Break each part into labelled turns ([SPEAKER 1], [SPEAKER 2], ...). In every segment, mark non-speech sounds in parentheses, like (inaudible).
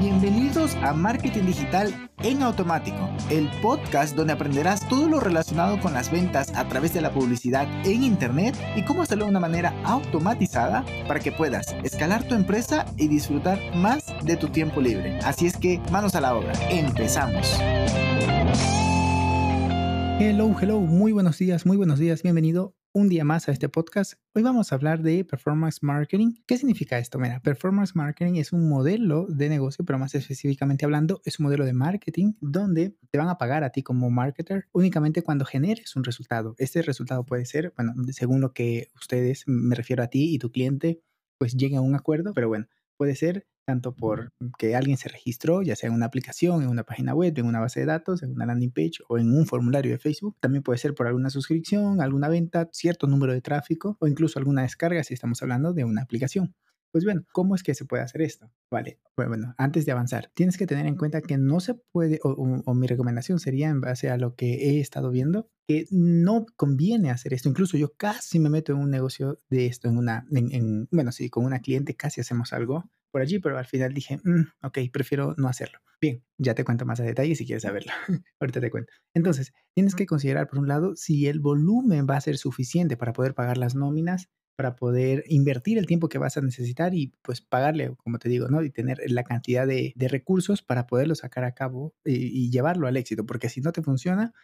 [SPEAKER 1] Bienvenidos a Marketing Digital en Automático, el podcast donde aprenderás todo lo relacionado con las ventas a través de la publicidad en Internet y cómo hacerlo de una manera automatizada para que puedas escalar tu empresa y disfrutar más de tu tiempo libre. Así es que manos a la obra, empezamos. Hello, hello, muy buenos días, muy buenos días, bienvenido un día más a este podcast. Hoy vamos a hablar de performance marketing. ¿Qué significa esto? Mira, performance marketing es un modelo de negocio, pero más específicamente hablando, es un modelo de marketing donde te van a pagar a ti como marketer únicamente cuando generes un resultado. Este resultado puede ser, bueno, según lo que ustedes, me refiero a ti y tu cliente, pues lleguen a un acuerdo, pero bueno, puede ser tanto por que alguien se registró, ya sea en una aplicación, en una página web, en una base de datos, en una landing page o en un formulario de Facebook. También puede ser por alguna suscripción, alguna venta, cierto número de tráfico o incluso alguna descarga si estamos hablando de una aplicación. Pues bueno, ¿cómo es que se puede hacer esto? Vale, pues bueno, antes de avanzar, tienes que tener en cuenta que no se puede, o, mi recomendación sería en base a lo que he estado viendo, que no conviene hacer esto. Incluso yo casi me meto en un negocio de esto, en una, en, bueno, sí, con una cliente casi hacemos algo por allí, pero al final dije, mm, ok, prefiero no hacerlo. Bien, ya te cuento más a detalle si quieres saberlo. (laughs) Ahorita te cuento. Entonces, tienes que considerar, por un lado, si el volumen va a ser suficiente para poder pagar las nóminas, para poder invertir el tiempo que vas a necesitar y pues pagarle, como te digo, ¿no? Y tener la cantidad de, recursos para poderlo sacar a cabo y, llevarlo al éxito, porque si no te funciona,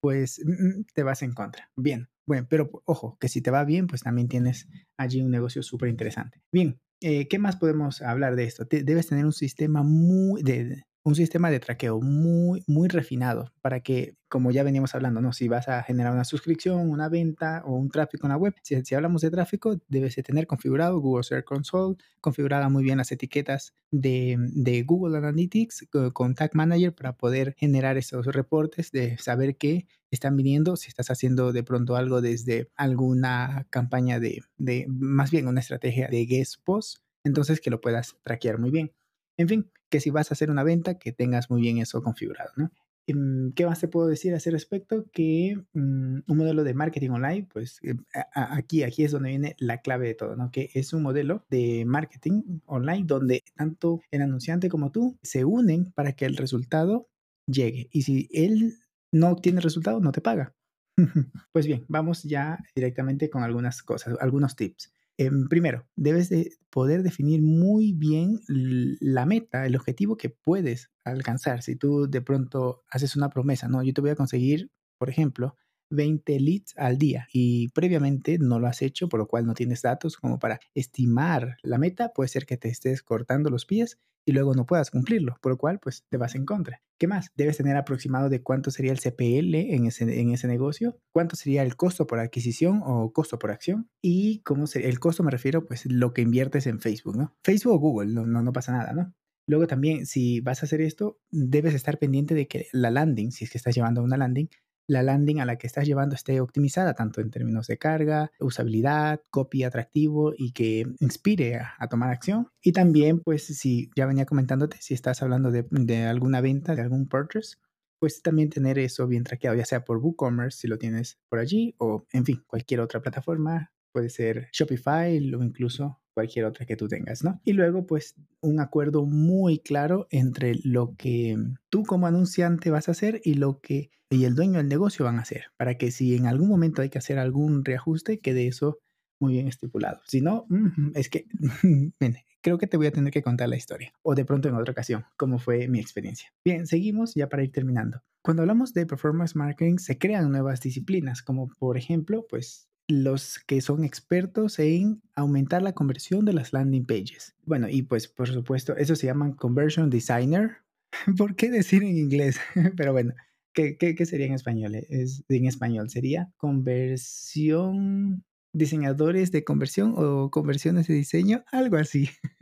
[SPEAKER 1] pues mm, te vas en contra. Bien, bueno, pero ojo, que si te va bien, pues también tienes allí un negocio súper interesante. Bien, eh, ¿qué más podemos hablar de esto? debes tener un sistema muy de, un sistema de traqueo muy, muy refinado para que, como ya veníamos hablando, ¿no? Si vas a generar una suscripción, una venta o un tráfico en la web, si, hablamos de tráfico, debes de tener configurado Google Search Console, configurada muy bien las etiquetas de, de Google Analytics con Tag Manager para poder generar esos reportes de saber qué están viniendo, si estás haciendo de pronto algo desde alguna campaña de, de más bien una estrategia de guest post, entonces que lo puedas traquear muy bien. En fin, que si vas a hacer una venta, que tengas muy bien eso configurado, ¿no? Em, ¿Qué más te puedo decir a ese respecto? Que mm, un modelo de marketing online, pues eh, aquí, aquí es donde viene la clave de todo, ¿no? Que es un modelo de marketing online donde tanto el anunciante como tú se unen para que el resultado llegue. Y si él no tiene resultado, no te paga. (laughs) pues bien, vamos ya directamente con algunas cosas, algunos tips. Em, primero, debes de poder definir muy bien la meta, el objetivo que puedes alcanzar. Si tú de pronto haces una promesa, no, yo te voy a conseguir, por ejemplo, 20 leads al día y previamente no lo has hecho, por lo cual no tienes datos como para estimar la meta, puede ser que te estés cortando los pies y luego no puedas cumplirlo, por lo cual pues te vas en contra. ¿Qué más? Debes tener aproximado de cuánto sería el CPL en ese, en ese negocio, cuánto sería el costo por adquisición o costo por acción y cómo sería el costo me refiero pues lo que inviertes en Facebook, ¿no? Facebook o Google, no, no, no pasa nada, ¿no? Luego también, si vas a hacer esto, debes estar pendiente de que la landing, si es que estás llevando una landing, la landing a la que estás llevando esté optimizada, tanto en términos de carga, usabilidad, copy atractivo y que inspire a, tomar acción. Y también, pues, si ya venía comentándote, si estás hablando de, de alguna venta, de algún purchase, pues también tener eso bien traqueado, ya sea por WooCommerce, si lo tienes por allí, o en fin, cualquier otra plataforma, puede ser Shopify o incluso cualquier otra que tú tengas, ¿no? Y luego, pues, un acuerdo muy claro entre lo que tú como anunciante vas a hacer y lo que y el dueño del negocio van a hacer, para que si en algún momento hay que hacer algún reajuste, quede eso muy bien estipulado. Si no, es que, (laughs) creo que te voy a tener que contar la historia, o de pronto en otra ocasión, como fue mi experiencia. Bien, seguimos ya para ir terminando. Cuando hablamos de performance marketing, se crean nuevas disciplinas, como por ejemplo, pues los que son expertos en aumentar la conversión de las landing pages. Bueno, y pues por supuesto, eso se llaman conversion designer. (laughs) ¿Por qué decir en inglés? (laughs) Pero bueno, ¿qué, qué, sería en español? Es, en español sería conversión, diseñadores de conversión o conversiones de diseño, algo así. (laughs)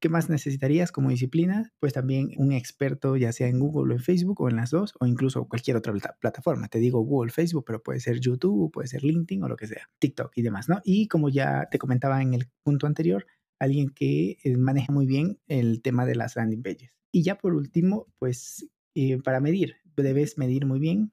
[SPEAKER 1] ¿Qué más necesitarías como disciplina? Pues también un experto, ya sea en Google o en Facebook o en las dos, o incluso cualquier otra plataforma. Te digo Google, Facebook, pero puede ser YouTube, puede ser LinkedIn o lo que sea, TikTok y demás, ¿no? Y como ya te comentaba en el punto anterior, alguien que eh, maneje muy bien el tema de las landing pages. Y ya por último, pues eh, para medir, debes medir muy bien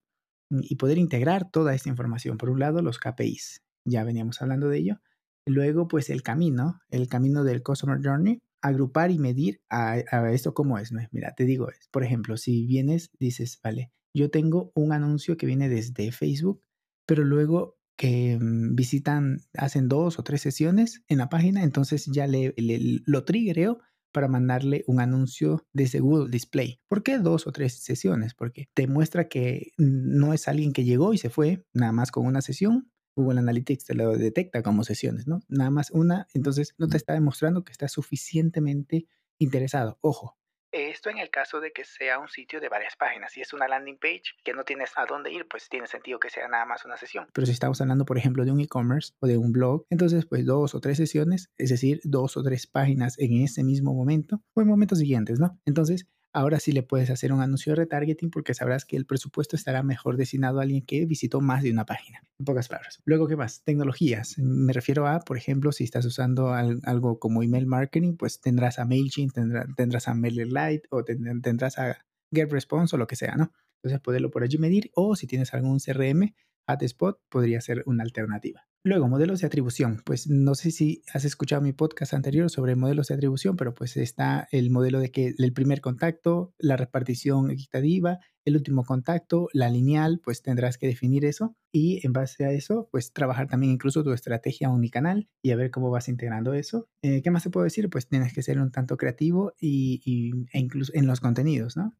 [SPEAKER 1] y poder integrar toda esta información. Por un lado, los KPIs, ya veníamos hablando de ello. Luego, pues el camino, el camino del Customer Journey, agrupar y medir a, esto como es. Mira, te digo, es, por ejemplo, si vienes, dices, vale, yo tengo un anuncio que viene desde Facebook, pero luego que mm, visitan, hacen dos o tres sesiones en la página, entonces ya le, lo triggereo para mandarle un anuncio desde Google Display. ¿Por qué dos o tres sesiones? Porque te muestra que no es alguien que llegó y se fue nada más con una sesión. Google Analytics te lo detecta como sesiones, ¿no? Nada más una, entonces no te está demostrando que está suficientemente interesado. Ojo, esto en el caso de que sea un sitio de varias páginas. Si es una landing page que no tienes a dónde ir, pues tiene sentido que sea nada más una sesión. Pero si estamos hablando, por ejemplo, de un e-commerce o de un blog, entonces pues dos o tres sesiones, es decir, dos o tres páginas en ese mismo momento o en momentos siguientes, ¿no? Entonces, Ahora sí le puedes hacer un anuncio de retargeting porque sabrás que el presupuesto estará mejor destinado a alguien que visitó más de una página. En pocas palabras. Luego, ¿qué más? Tecnologías. Me refiero a, por ejemplo, si estás usando algo como email marketing, pues tendrás a MailChimp, tendrás a MailerLite o tendrás a GetResponse o lo que sea, ¿no? Entonces, poderlo por allí medir o si tienes algún CRM, AdSpot podría ser una alternativa. Luego, modelos de atribución. Pues no sé si has escuchado mi podcast anterior sobre modelos de atribución, pero pues está el modelo de que el primer contacto, la repartición equitativa, el último contacto, la lineal, pues tendrás que definir eso y en base a eso, pues trabajar también incluso tu estrategia unicanal y a ver cómo vas integrando eso. Eh, ¿Qué más te puedo decir? Pues tienes que ser un tanto creativo y, e incluso en los contenidos, ¿no?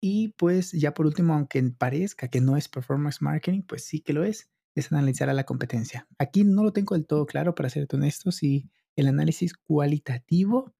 [SPEAKER 1] Y pues ya por último, aunque parezca que no es performance marketing, pues sí que lo es es analizar a la competencia. Aquí no lo tengo del todo claro, para ser honesto, si el análisis cualitativo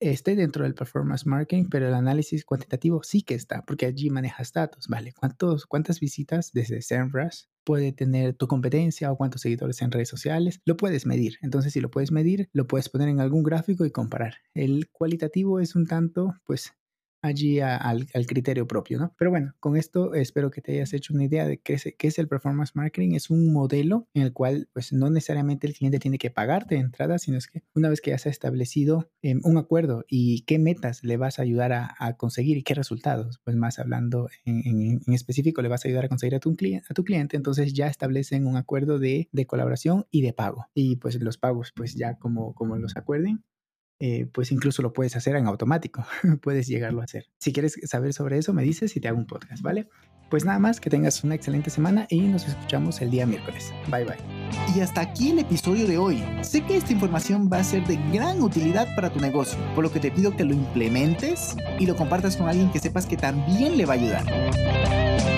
[SPEAKER 1] esté dentro del performance marketing, pero el análisis cuantitativo sí que está, porque allí manejas datos, ¿vale? ¿Cuántos, ¿Cuántas visitas desde SEMrush puede tener tu competencia o cuántos seguidores en redes sociales? Lo puedes medir. Entonces, si lo puedes medir, lo puedes poner en algún gráfico y comparar. El cualitativo es un tanto, pues, allí al, criterio propio, ¿no? Pero bueno, con esto espero que te hayas hecho una idea de qué es, el performance marketing. Es un modelo en el cual pues no necesariamente el cliente tiene que pagarte de entrada, sino es que una vez que ya se ha establecido em, un acuerdo y qué metas le vas a ayudar a, conseguir y qué resultados, pues más hablando en, específico le vas a ayudar a conseguir a tu, cliente, entonces ya establecen un acuerdo de, colaboración y de pago. Y pues los pagos pues ya como los acuerden, eh, pues incluso lo puedes hacer en automático, (laughs) puedes llegarlo a hacer. Si quieres saber sobre eso, me dices y te hago un podcast, ¿vale? Pues nada más, que tengas una excelente semana y nos escuchamos el día miércoles. Bye bye.
[SPEAKER 2] Y hasta aquí el episodio de hoy. Sé que esta información va a ser de gran utilidad para tu negocio, por lo que te pido que lo implementes y lo compartas con alguien que sepas que también le va a ayudar.